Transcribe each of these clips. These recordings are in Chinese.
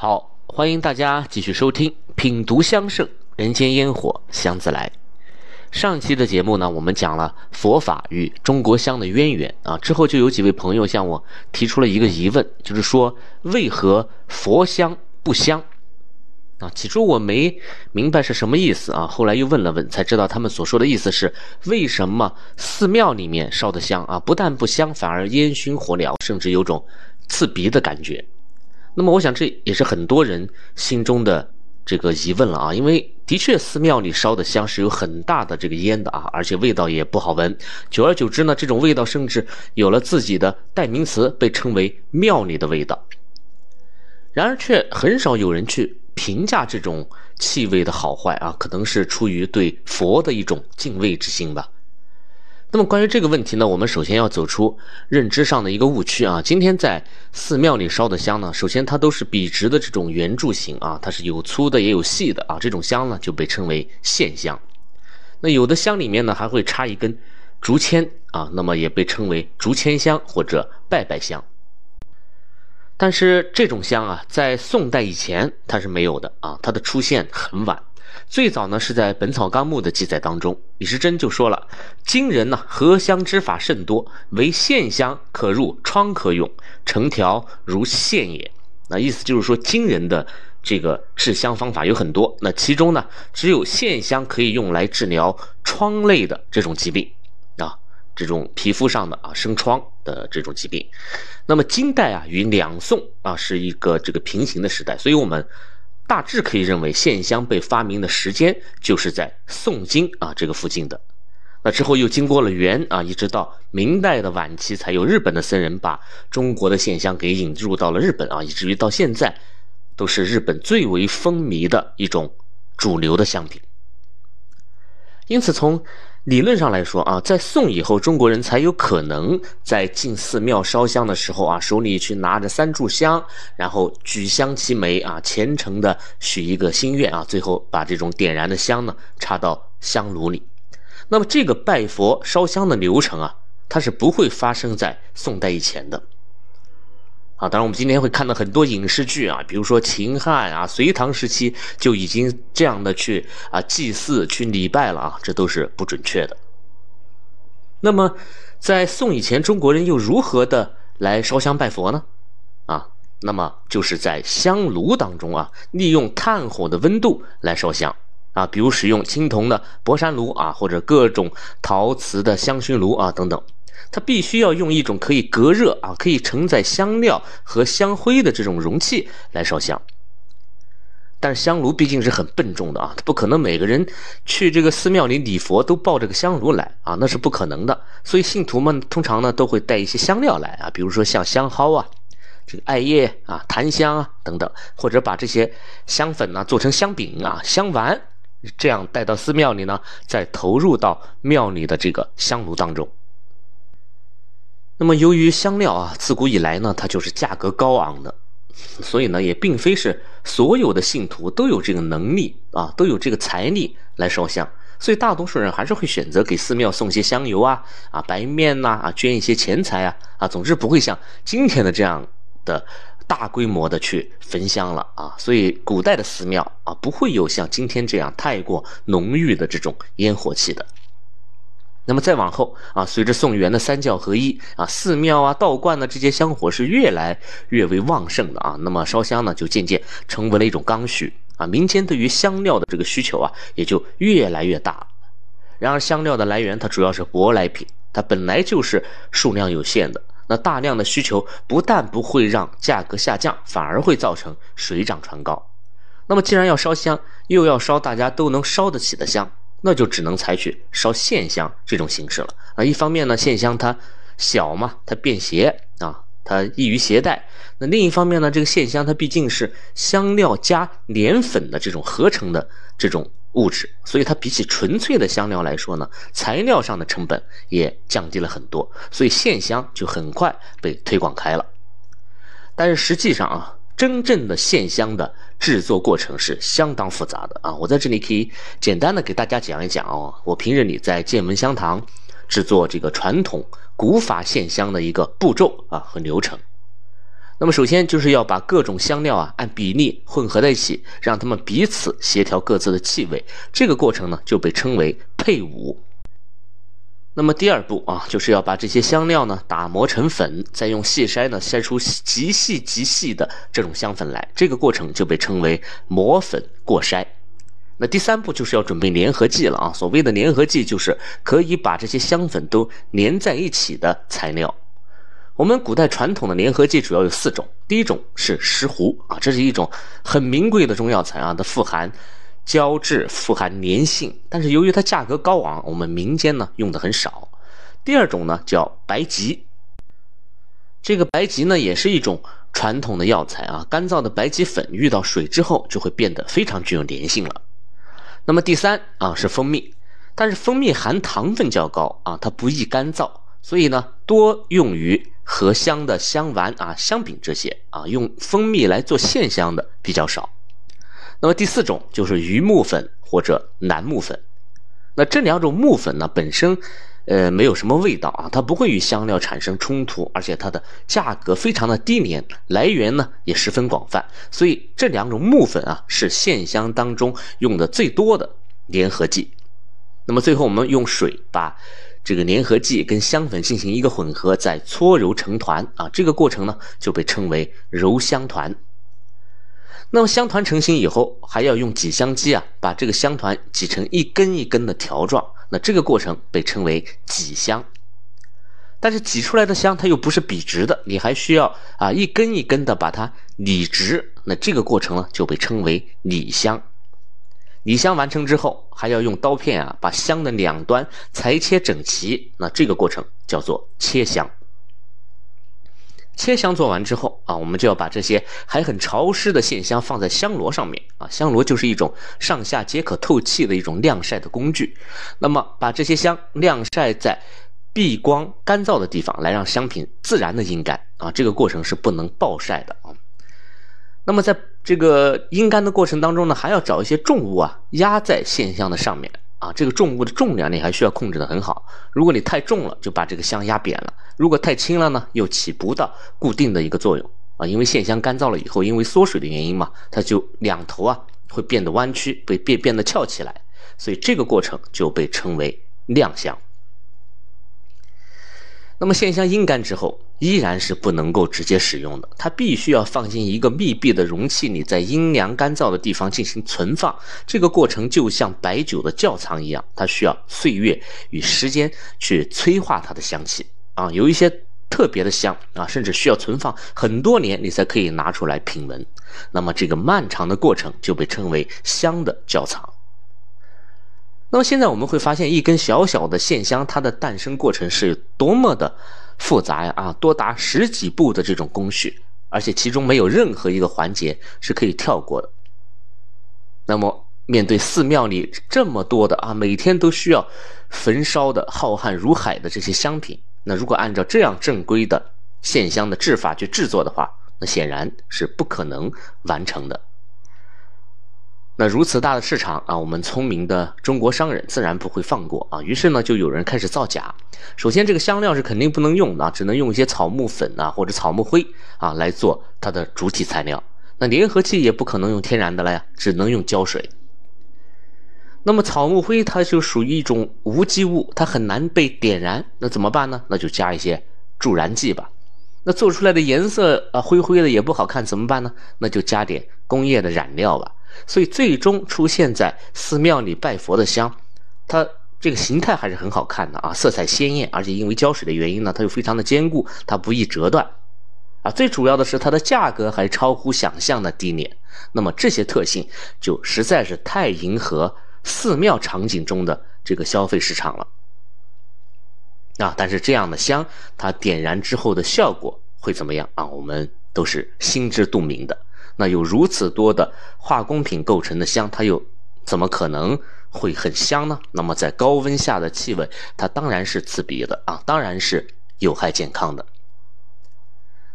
好，欢迎大家继续收听《品读香盛人间烟火香自来》。上期的节目呢，我们讲了佛法与中国香的渊源啊，之后就有几位朋友向我提出了一个疑问，就是说为何佛香不香？啊，起初我没明白是什么意思啊，后来又问了问，才知道他们所说的意思是为什么寺庙里面烧的香啊，不但不香，反而烟熏火燎，甚至有种刺鼻的感觉。那么，我想这也是很多人心中的这个疑问了啊，因为的确寺庙里烧的香是有很大的这个烟的啊，而且味道也不好闻。久而久之呢，这种味道甚至有了自己的代名词，被称为庙里的味道。然而，却很少有人去。评价这种气味的好坏啊，可能是出于对佛的一种敬畏之心吧。那么关于这个问题呢，我们首先要走出认知上的一个误区啊。今天在寺庙里烧的香呢，首先它都是笔直的这种圆柱形啊，它是有粗的也有细的啊。这种香呢就被称为线香。那有的香里面呢还会插一根竹签啊，那么也被称为竹签香或者拜拜香。但是这种香啊，在宋代以前它是没有的啊，它的出现很晚。最早呢是在《本草纲目》的记载当中，李时珍就说了：“今人呢，合香之法甚多，唯线香可入疮可用，成条如线也。”那意思就是说，今人的这个制香方法有很多，那其中呢，只有线香可以用来治疗疮类的这种疾病啊。这种皮肤上的啊生疮的这种疾病，那么金代啊与两宋啊是一个这个平行的时代，所以我们大致可以认为线香被发明的时间就是在宋金啊这个附近的。那之后又经过了元啊，一直到明代的晚期，才有日本的僧人把中国的线香给引入到了日本啊，以至于到现在都是日本最为风靡的一种主流的香品。因此从理论上来说啊，在宋以后，中国人才有可能在进寺庙烧香的时候啊，手里去拿着三炷香，然后举香齐眉啊，虔诚的许一个心愿啊，最后把这种点燃的香呢插到香炉里。那么这个拜佛烧香的流程啊，它是不会发生在宋代以前的。啊，当然我们今天会看到很多影视剧啊，比如说秦汉啊、隋唐时期就已经这样的去啊祭祀、去礼拜了啊，这都是不准确的。那么，在宋以前，中国人又如何的来烧香拜佛呢？啊，那么就是在香炉当中啊，利用炭火的温度来烧香啊，比如使用青铜的博山炉啊，或者各种陶瓷的香薰炉啊等等。它必须要用一种可以隔热啊，可以承载香料和香灰的这种容器来烧香。但是香炉毕竟是很笨重的啊，它不可能每个人去这个寺庙里礼佛都抱着个香炉来啊，那是不可能的。所以信徒们通常呢都会带一些香料来啊，比如说像香蒿啊、这个艾叶啊、檀香啊等等，或者把这些香粉呢做成香饼啊、香丸，这样带到寺庙里呢，再投入到庙里的这个香炉当中。那么，由于香料啊，自古以来呢，它就是价格高昂的，所以呢，也并非是所有的信徒都有这个能力啊，都有这个财力来烧香，所以大多数人还是会选择给寺庙送些香油啊、啊白面呐、啊捐一些钱财啊、啊，总之不会像今天的这样的大规模的去焚香了啊。所以，古代的寺庙啊，不会有像今天这样太过浓郁的这种烟火气的。那么再往后啊，随着宋元的三教合一啊，寺庙啊、道观呢这些香火是越来越为旺盛的啊。那么烧香呢，就渐渐成为了一种刚需啊。民间对于香料的这个需求啊，也就越来越大。然而，香料的来源它主要是舶来品，它本来就是数量有限的。那大量的需求不但不会让价格下降，反而会造成水涨船高。那么，既然要烧香，又要烧大家都能烧得起的香。那就只能采取烧线香这种形式了啊！一方面呢，线香它小嘛，它便携啊，它易于携带；那另一方面呢，这个线香它毕竟是香料加粘粉的这种合成的这种物质，所以它比起纯粹的香料来说呢，材料上的成本也降低了很多，所以线香就很快被推广开了。但是实际上啊。真正的线香的制作过程是相当复杂的啊！我在这里可以简单的给大家讲一讲哦，我平日里在剑门香堂制作这个传统古法线香的一个步骤啊和流程。那么首先就是要把各种香料啊按比例混合在一起，让它们彼此协调各自的气味。这个过程呢就被称为配伍。那么第二步啊，就是要把这些香料呢打磨成粉，再用细筛呢筛出极细极细的这种香粉来。这个过程就被称为磨粉过筛。那第三步就是要准备粘合剂了啊。所谓的粘合剂，就是可以把这些香粉都粘在一起的材料。我们古代传统的粘合剂主要有四种，第一种是石斛啊，这是一种很名贵的中药材啊，它富含。胶质富含粘性，但是由于它价格高昂，我们民间呢用的很少。第二种呢叫白及，这个白及呢也是一种传统的药材啊，干燥的白及粉遇到水之后就会变得非常具有粘性了。那么第三啊是蜂蜜，但是蜂蜜含糖分较高啊，它不易干燥，所以呢多用于合香的香丸啊、香饼这些啊，用蜂蜜来做线香的比较少。那么第四种就是榆木粉或者楠木粉，那这两种木粉呢本身，呃没有什么味道啊，它不会与香料产生冲突，而且它的价格非常的低廉，来源呢也十分广泛，所以这两种木粉啊是线香当中用的最多的粘合剂。那么最后我们用水把这个粘合剂跟香粉进行一个混合，再搓揉成团啊，这个过程呢就被称为揉香团。那么香团成型以后，还要用挤香机啊，把这个香团挤成一根一根的条状。那这个过程被称为挤香。但是挤出来的香它又不是笔直的，你还需要啊一根一根的把它理直。那这个过程呢就被称为理香。理香完成之后，还要用刀片啊把香的两端裁切整齐。那这个过程叫做切香。切香做完之后啊，我们就要把这些还很潮湿的线香放在香炉上面啊。香炉就是一种上下皆可透气的一种晾晒的工具。那么把这些香晾晒在避光干燥的地方，来让香品自然的阴干啊。这个过程是不能暴晒的啊。那么在这个阴干的过程当中呢，还要找一些重物啊压在线香的上面。啊，这个重物的重量你还需要控制的很好。如果你太重了，就把这个箱压扁了；如果太轻了呢，又起不到固定的一个作用啊。因为线箱干燥了以后，因为缩水的原因嘛，它就两头啊会变得弯曲，被变变得翘起来，所以这个过程就被称为晾箱。那么线箱阴干之后，依然是不能够直接使用的，它必须要放进一个密闭的容器里，在阴凉干燥的地方进行存放。这个过程就像白酒的窖藏一样，它需要岁月与时间去催化它的香气啊。有一些特别的香啊，甚至需要存放很多年，你才可以拿出来品闻。那么这个漫长的过程就被称为香的窖藏。那么现在我们会发现，一根小小的线香，它的诞生过程是多么的复杂呀！啊，多达十几步的这种工序，而且其中没有任何一个环节是可以跳过的。那么，面对寺庙里这么多的啊，每天都需要焚烧的浩瀚如海的这些香品，那如果按照这样正规的线香的制法去制作的话，那显然是不可能完成的。那如此大的市场啊，我们聪明的中国商人自然不会放过啊。于是呢，就有人开始造假。首先，这个香料是肯定不能用的，只能用一些草木粉啊或者草木灰啊来做它的主体材料。那粘合剂也不可能用天然的了呀，只能用胶水。那么草木灰它就属于一种无机物，它很难被点燃。那怎么办呢？那就加一些助燃剂吧。那做出来的颜色啊灰灰的也不好看，怎么办呢？那就加点工业的染料吧。所以最终出现在寺庙里拜佛的香，它这个形态还是很好看的啊，色彩鲜艳，而且因为胶水的原因呢，它又非常的坚固，它不易折断，啊，最主要的是它的价格还超乎想象的低廉。那么这些特性就实在是太迎合寺庙场景中的这个消费市场了，啊，但是这样的香，它点燃之后的效果会怎么样啊？我们都是心知肚明的。那有如此多的化工品构成的香，它又怎么可能会很香呢？那么在高温下的气味，它当然是刺鼻的啊，当然是有害健康的。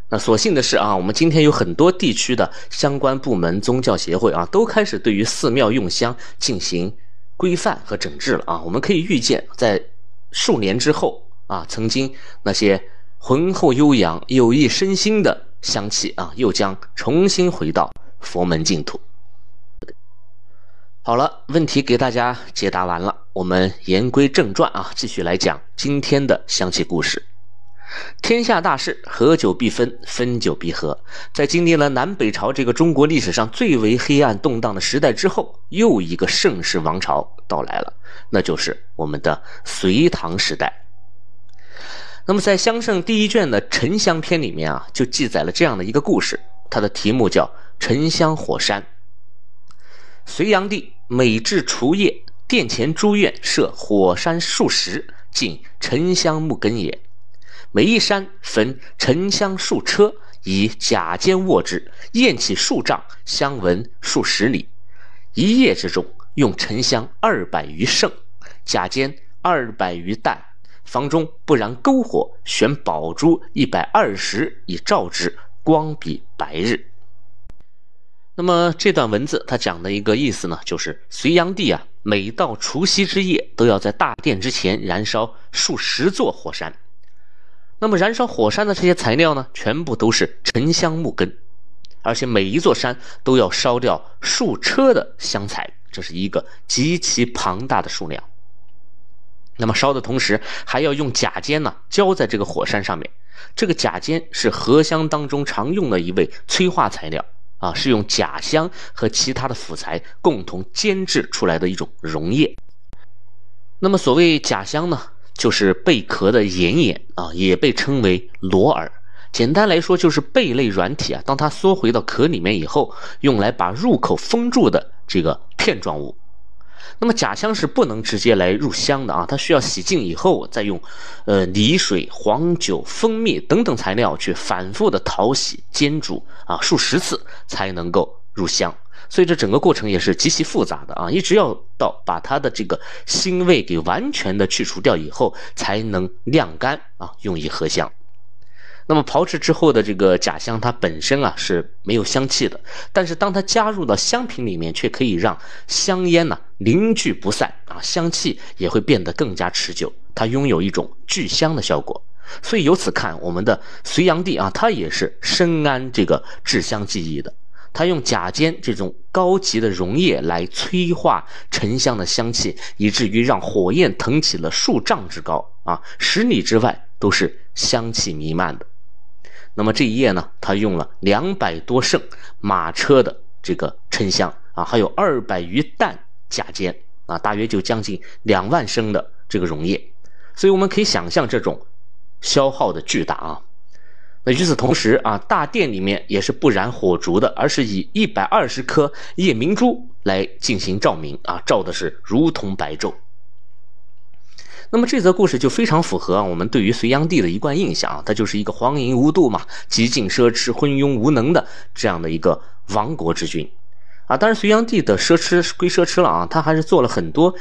那所幸的是啊，我们今天有很多地区的相关部门、宗教协会啊，都开始对于寺庙用香进行规范和整治了啊。我们可以预见，在数年之后啊，曾经那些浑厚悠扬、有益身心的。香气啊，又将重新回到佛门净土。好了，问题给大家解答完了，我们言归正传啊，继续来讲今天的香气故事。天下大事，合久必分，分久必合。在经历了南北朝这个中国历史上最为黑暗动荡的时代之后，又一个盛世王朝到来了，那就是我们的隋唐时代。那么在《香圣》第一卷的沉香篇里面啊，就记载了这样的一个故事，它的题目叫《沉香火山》。隋炀帝每至除夜，殿前诸院设火山数十，尽沉香木根也。每一山焚沉香数车，以甲尖握之，焰起数丈，香闻数十里。一夜之中，用沉香二百余升，甲尖二百余担。房中不燃篝火，悬宝珠一百二十以照之，光比白日。那么这段文字它讲的一个意思呢，就是隋炀帝啊，每到除夕之夜，都要在大殿之前燃烧数十座火山。那么燃烧火山的这些材料呢，全部都是沉香木根，而且每一座山都要烧掉数车的香材，这是一个极其庞大的数量。那么烧的同时，还要用甲尖呢浇在这个火山上面。这个甲尖是合香当中常用的一味催化材料啊，是用甲香和其他的辅材共同煎制出来的一种溶液。那么所谓甲香呢，就是贝壳的眼眼啊，也被称为螺耳。简单来说，就是贝类软体啊，当它缩回到壳里面以后，用来把入口封住的这个片状物。那么假香是不能直接来入香的啊，它需要洗净以后，再用，呃泥水、黄酒、蜂蜜等等材料去反复的淘洗、煎煮啊数十次才能够入香，所以这整个过程也是极其复杂的啊，一直要到把它的这个腥味给完全的去除掉以后，才能晾干啊，用以合香。那么炮制之后的这个甲香，它本身啊是没有香气的，但是当它加入到香品里面，却可以让香烟呢凝聚不散啊，香气也会变得更加持久，它拥有一种聚香的效果。所以由此看，我们的隋炀帝啊，他也是深谙这个制香技艺的，他用甲尖这种高级的溶液来催化沉香的香气，以至于让火焰腾起了数丈之高啊，十里之外都是香气弥漫的。那么这一夜呢，他用了两百多升马车的这个沉香啊，还有二百余担甲尖啊，大约就将近两万升的这个溶液，所以我们可以想象这种消耗的巨大啊。那与此同时啊，大殿里面也是不燃火烛的，而是以一百二十颗夜明珠来进行照明啊，照的是如同白昼。那么这则故事就非常符合我们对于隋炀帝的一贯印象啊，他就是一个荒淫无度嘛，极尽奢侈、昏庸无能的这样的一个亡国之君，啊，当然隋炀帝的奢侈归奢侈了啊，他还是做了很多。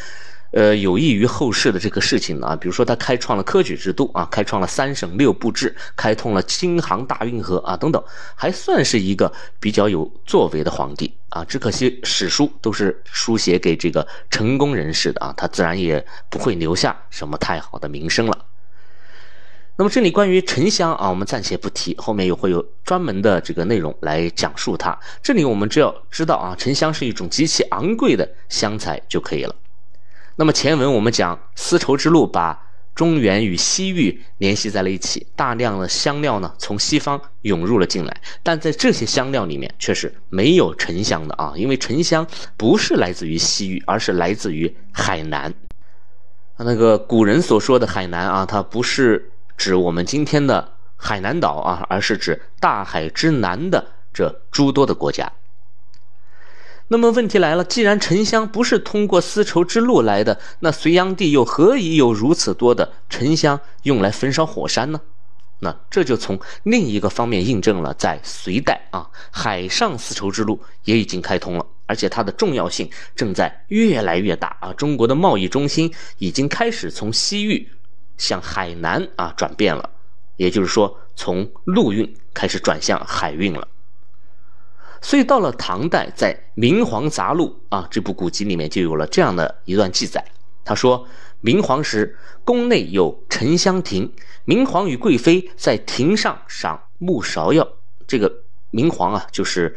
呃，有益于后世的这个事情啊，比如说他开创了科举制度啊，开创了三省六部制，开通了京杭大运河啊，等等，还算是一个比较有作为的皇帝啊。只可惜史书都是书写给这个成功人士的啊，他自然也不会留下什么太好的名声了。那么这里关于沉香啊，我们暂且不提，后面又会有专门的这个内容来讲述它。这里我们只要知道啊，沉香是一种极其昂贵的香材就可以了。那么前文我们讲丝绸之路把中原与西域联系在了一起，大量的香料呢从西方涌入了进来，但在这些香料里面却是没有沉香的啊，因为沉香不是来自于西域，而是来自于海南。那个古人所说的海南啊，它不是指我们今天的海南岛啊，而是指大海之南的这诸多的国家。那么问题来了，既然沉香不是通过丝绸之路来的，那隋炀帝又何以有如此多的沉香用来焚烧火山呢？那这就从另一个方面印证了，在隋代啊，海上丝绸之路也已经开通了，而且它的重要性正在越来越大啊。中国的贸易中心已经开始从西域向海南啊转变了，也就是说，从陆运开始转向海运了。所以到了唐代，在《明皇杂录》啊这部古籍里面就有了这样的一段记载。他说：“明皇时，宫内有沉香亭，明皇与贵妃在亭上赏木芍药，这个明皇啊，就是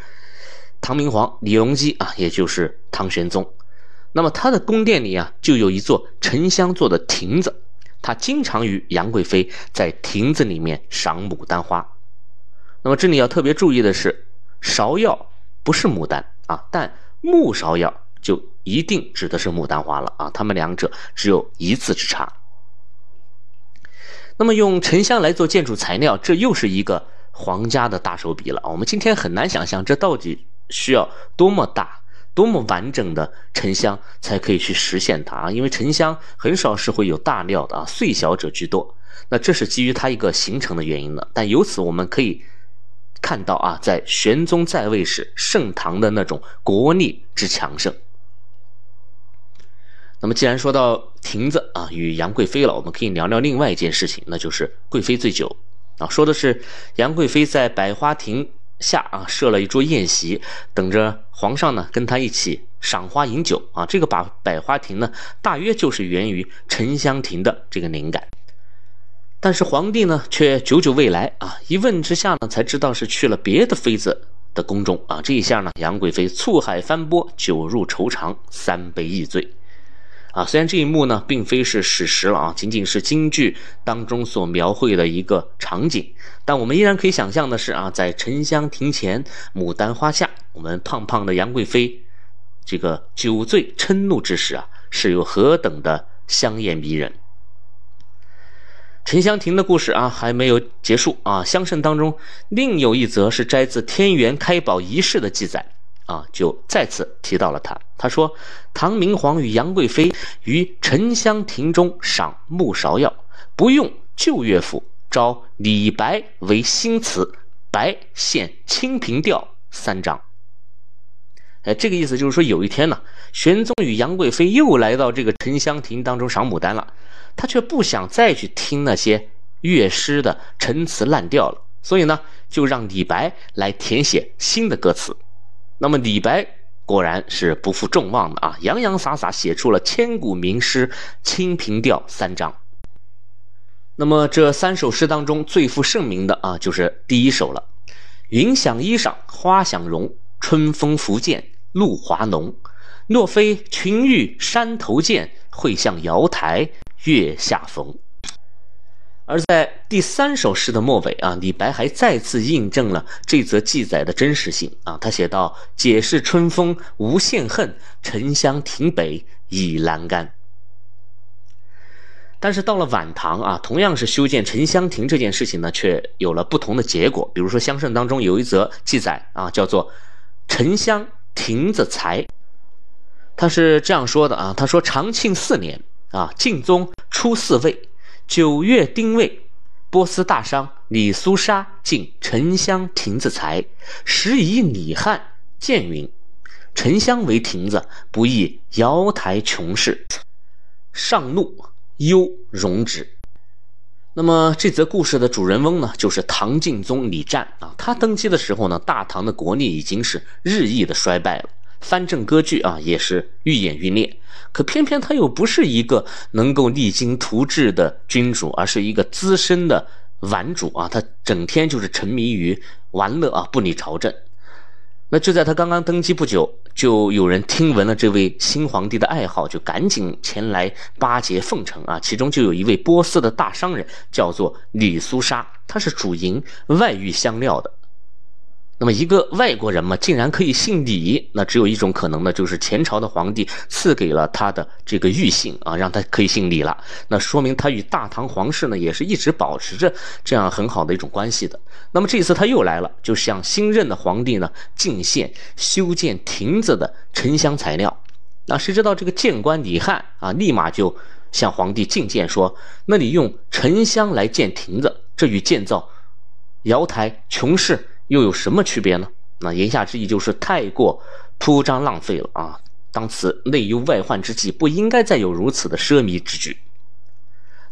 唐明皇李隆基啊，也就是唐玄宗。那么他的宫殿里啊，就有一座沉香做的亭子，他经常与杨贵妃在亭子里面赏牡丹花。那么这里要特别注意的是，芍药不是牡丹啊，但木芍药就一定指的是牡丹花了啊，它们两者只有一字之差。那么用沉香来做建筑材料，这又是一个皇家的大手笔了。我们今天很难想象，这到底需要多么大。多么完整的沉香才可以去实现它啊？因为沉香很少是会有大料的啊，碎小者居多。那这是基于它一个形成的原因的。但由此我们可以看到啊，在玄宗在位时，盛唐的那种国力之强盛。那么既然说到亭子啊与杨贵妃了，我们可以聊聊另外一件事情，那就是贵妃醉酒啊。说的是杨贵妃在百花亭。下啊设了一桌宴席，等着皇上呢跟他一起赏花饮酒啊。这个把百花亭呢，大约就是源于沉香亭的这个灵感。但是皇帝呢却久久未来啊，一问之下呢才知道是去了别的妃子的宫中啊。这一下呢，杨贵妃醋海翻波，酒入愁肠，三杯一醉。啊，虽然这一幕呢并非是史实了啊，仅仅是京剧当中所描绘的一个场景，但我们依然可以想象的是啊，在沉香亭前牡丹花下，我们胖胖的杨贵妃这个酒醉嗔怒之时啊，是有何等的香艳迷人。沉香亭的故事啊还没有结束啊，香圣当中另有一则是摘自天元开宝仪式的记载。啊，就再次提到了他。他说，唐明皇与杨贵妃于沉香亭中赏木芍药，不用旧乐府，招李白为新词，白献《清平调》三章。哎，这个意思就是说，有一天呢，玄宗与杨贵妃又来到这个沉香亭当中赏牡丹了，他却不想再去听那些乐师的陈词滥调了，所以呢，就让李白来填写新的歌词。那么李白果然是不负众望的啊，洋洋洒洒写出了千古名诗《清平调》三章。那么这三首诗当中最负盛名的啊，就是第一首了：“云想衣裳花想容，春风拂槛露华浓。若非群玉山头见，会向瑶台月下逢。”而在第三首诗的末尾啊，李白还再次印证了这则记载的真实性啊。他写道：“解释春风无限恨，沉香亭北倚阑干。”但是到了晚唐啊，同样是修建沉香亭这件事情呢，却有了不同的结果。比如说香圣当中有一则记载啊，叫做“沉香亭子裁”，他是这样说的啊：“他说长庆四年啊，敬宗初四位。”九月丁未，波斯大商李苏沙进沉香亭子裁，时以李汉见云：“沉香为亭子，不亦瑶台琼室。”上怒，忧容之。那么这则故事的主人翁呢，就是唐敬宗李湛啊。他登基的时候呢，大唐的国力已经是日益的衰败了。藩镇割据啊，也是愈演愈烈。可偏偏他又不是一个能够励精图治的君主，而是一个资深的顽主啊。他整天就是沉迷于玩乐啊，不理朝政。那就在他刚刚登基不久，就有人听闻了这位新皇帝的爱好，就赶紧前来巴结奉承啊。其中就有一位波斯的大商人，叫做李苏沙，他是主营外域香料的。那么一个外国人嘛，竟然可以姓李，那只有一种可能呢，就是前朝的皇帝赐给了他的这个玉姓啊，让他可以姓李了。那说明他与大唐皇室呢，也是一直保持着这样很好的一种关系的。那么这次他又来了，就向新任的皇帝呢进献修建亭子的沉香材料。那谁知道这个谏官李汉啊，立马就向皇帝进谏说：“那你用沉香来建亭子，这与建造瑶台琼室。”又有什么区别呢？那言下之意就是太过铺张浪费了啊！当此内忧外患之际，不应该再有如此的奢靡之举。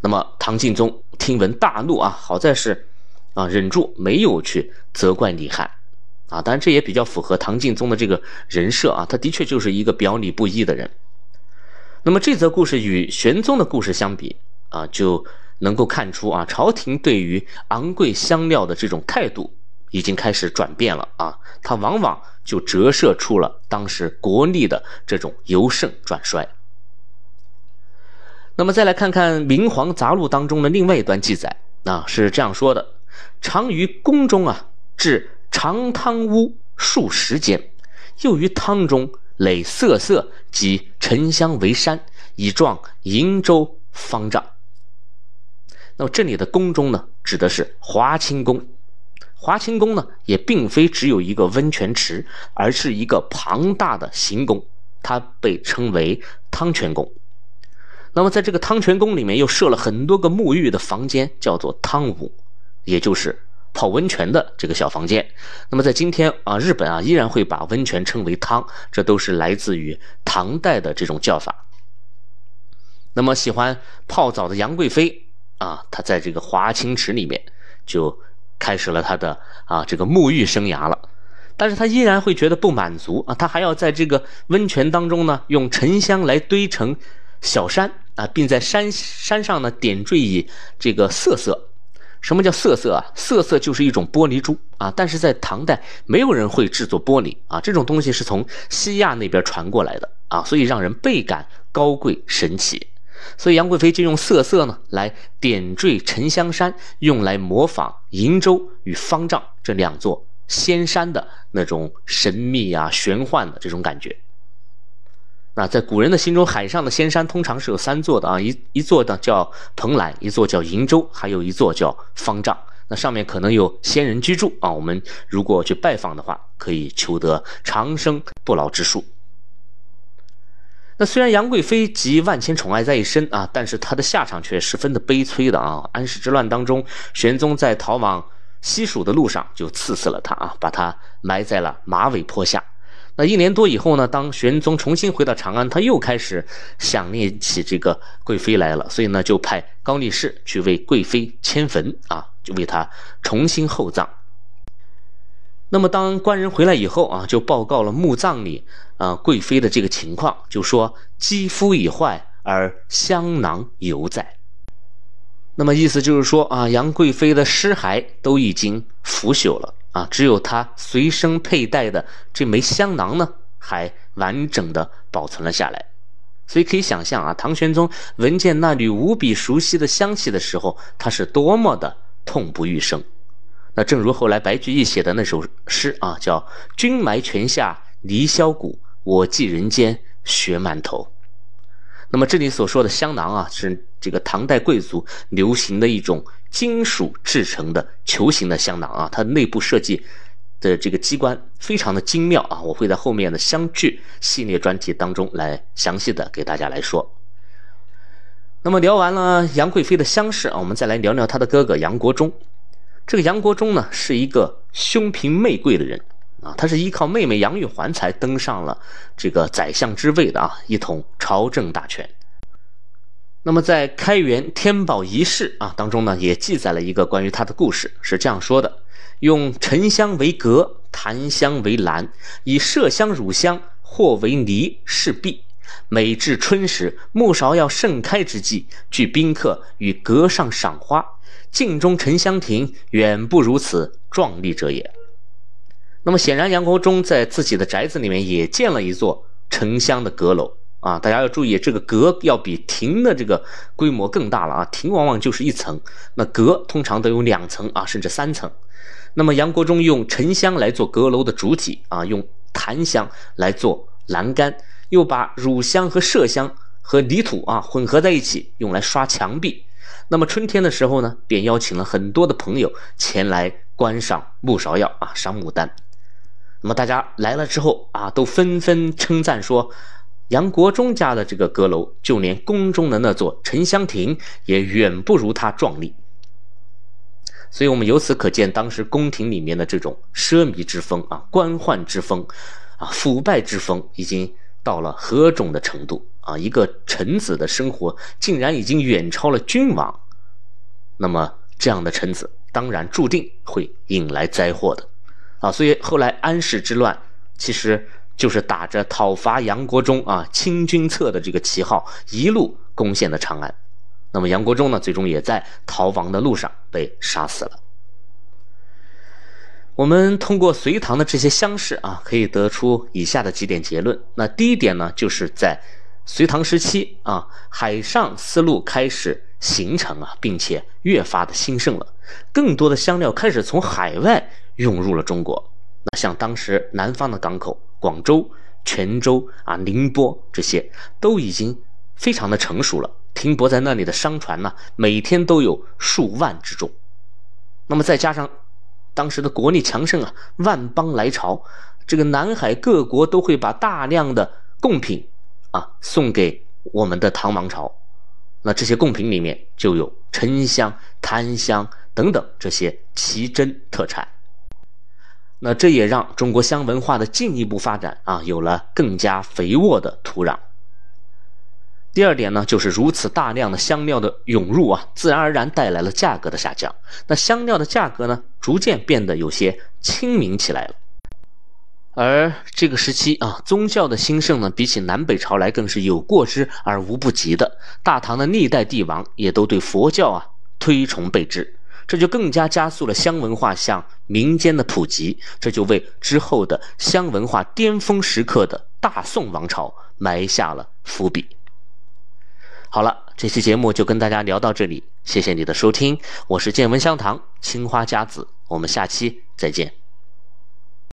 那么唐敬宗听闻大怒啊，好在是啊忍住没有去责怪李汉啊。当然这也比较符合唐敬宗的这个人设啊，他的确就是一个表里不一的人。那么这则故事与玄宗的故事相比啊，就能够看出啊朝廷对于昂贵香料的这种态度。已经开始转变了啊，它往往就折射出了当时国力的这种由盛转衰。那么再来看看《明皇杂录》当中的另外一段记载啊，是这样说的：常于宫中啊，置长汤屋数十间，又于汤中垒色色及沉香为山，以状瀛洲方丈。那么这里的宫中呢，指的是华清宫。华清宫呢，也并非只有一个温泉池，而是一个庞大的行宫，它被称为汤泉宫。那么，在这个汤泉宫里面又设了很多个沐浴的房间，叫做汤屋，也就是泡温泉的这个小房间。那么，在今天啊，日本啊依然会把温泉称为汤，这都是来自于唐代的这种叫法。那么，喜欢泡澡的杨贵妃啊，她在这个华清池里面就开始了他的啊这个沐浴生涯了。但是他依然会觉得不满足啊，他还要在这个温泉当中呢，用沉香来堆成小山。啊，并在山山上呢点缀以这个瑟瑟。什么叫瑟瑟啊？瑟瑟就是一种玻璃珠啊。但是在唐代，没有人会制作玻璃啊，这种东西是从西亚那边传过来的啊，所以让人倍感高贵神奇。所以杨贵妃就用瑟瑟呢来点缀沉香山，用来模仿瀛洲与方丈这两座仙山的那种神秘啊、玄幻的这种感觉。那在古人的心中，海上的仙山通常是有三座的啊，一一座呢叫蓬莱，一座叫瀛洲，还有一座叫方丈。那上面可能有仙人居住啊。我们如果去拜访的话，可以求得长生不老之术。那虽然杨贵妃集万千宠爱在一身啊，但是她的下场却十分的悲催的啊。安史之乱当中，玄宗在逃往西蜀的路上就赐死了她啊，把她埋在了马尾坡下。那一年多以后呢，当玄宗重新回到长安，他又开始想念起这个贵妃来了，所以呢，就派高力士去为贵妃迁坟啊，就为她重新厚葬。那么当官人回来以后啊，就报告了墓葬里啊贵妃的这个情况，就说肌肤已坏而香囊犹在。那么意思就是说啊，杨贵妃的尸骸都已经腐朽了。啊，只有她随身佩戴的这枚香囊呢，还完整的保存了下来。所以可以想象啊，唐玄宗闻见那缕无比熟悉的香气的时候，他是多么的痛不欲生。那正如后来白居易写的那首诗啊，叫“君埋泉下离箫鼓，我寄人间雪满头”。那么这里所说的香囊啊，是这个唐代贵族流行的一种金属制成的球形的香囊啊，它内部设计的这个机关非常的精妙啊，我会在后面的香具系列专题当中来详细的给大家来说。那么聊完了杨贵妃的乡试啊，我们再来聊聊她的哥哥杨国忠。这个杨国忠呢，是一个兄凭妹贵的人。啊，他是依靠妹妹杨玉环才登上了这个宰相之位的啊，一统朝政大权。那么在开元天宝遗事啊当中呢，也记载了一个关于他的故事，是这样说的：用沉香为阁，檀香为栏，以麝香、乳香或为泥饰壁。每至春时，木芍药盛开之际，聚宾客于阁上赏花。镜中沉香亭，远不如此壮丽者也。那么显然，杨国忠在自己的宅子里面也建了一座沉香的阁楼啊！大家要注意，这个阁要比亭的这个规模更大了啊！亭往往就是一层，那阁通常都有两层啊，甚至三层。那么杨国忠用沉香来做阁楼的主体啊，用檀香来做栏杆，又把乳香和麝香和泥土啊混合在一起，用来刷墙壁。那么春天的时候呢，便邀请了很多的朋友前来观赏木芍药啊，赏牡丹。那么大家来了之后啊，都纷纷称赞说，杨国忠家的这个阁楼，就连宫中的那座沉香亭也远不如他壮丽。所以，我们由此可见，当时宫廷里面的这种奢靡之风啊、官宦之风啊、腐败之风，已经到了何种的程度啊？一个臣子的生活竟然已经远超了君王，那么这样的臣子，当然注定会引来灾祸的。啊，所以后来安史之乱，其实就是打着讨伐杨国忠啊、清君侧的这个旗号，一路攻陷了长安。那么杨国忠呢，最终也在逃亡的路上被杀死了。我们通过隋唐的这些乡试啊，可以得出以下的几点结论。那第一点呢，就是在隋唐时期啊，海上丝路开始形成啊，并且越发的兴盛了，更多的香料开始从海外涌入了中国。那像当时南方的港口，广州、泉州啊、宁波这些都已经非常的成熟了，停泊在那里的商船呢，每天都有数万之众。那么再加上。当时的国力强盛啊，万邦来朝，这个南海各国都会把大量的贡品啊送给我们的唐王朝。那这些贡品里面就有沉香、檀香等等这些奇珍特产。那这也让中国香文化的进一步发展啊，有了更加肥沃的土壤。第二点呢，就是如此大量的香料的涌入啊，自然而然带来了价格的下降。那香料的价格呢，逐渐变得有些亲民起来了。而这个时期啊，宗教的兴盛呢，比起南北朝来更是有过之而无不及的。大唐的历代帝王也都对佛教啊推崇备至，这就更加加速了香文化向民间的普及，这就为之后的香文化巅峰时刻的大宋王朝埋下了伏笔。好了，这期节目就跟大家聊到这里，谢谢你的收听，我是见闻香堂青花家子，我们下期再见。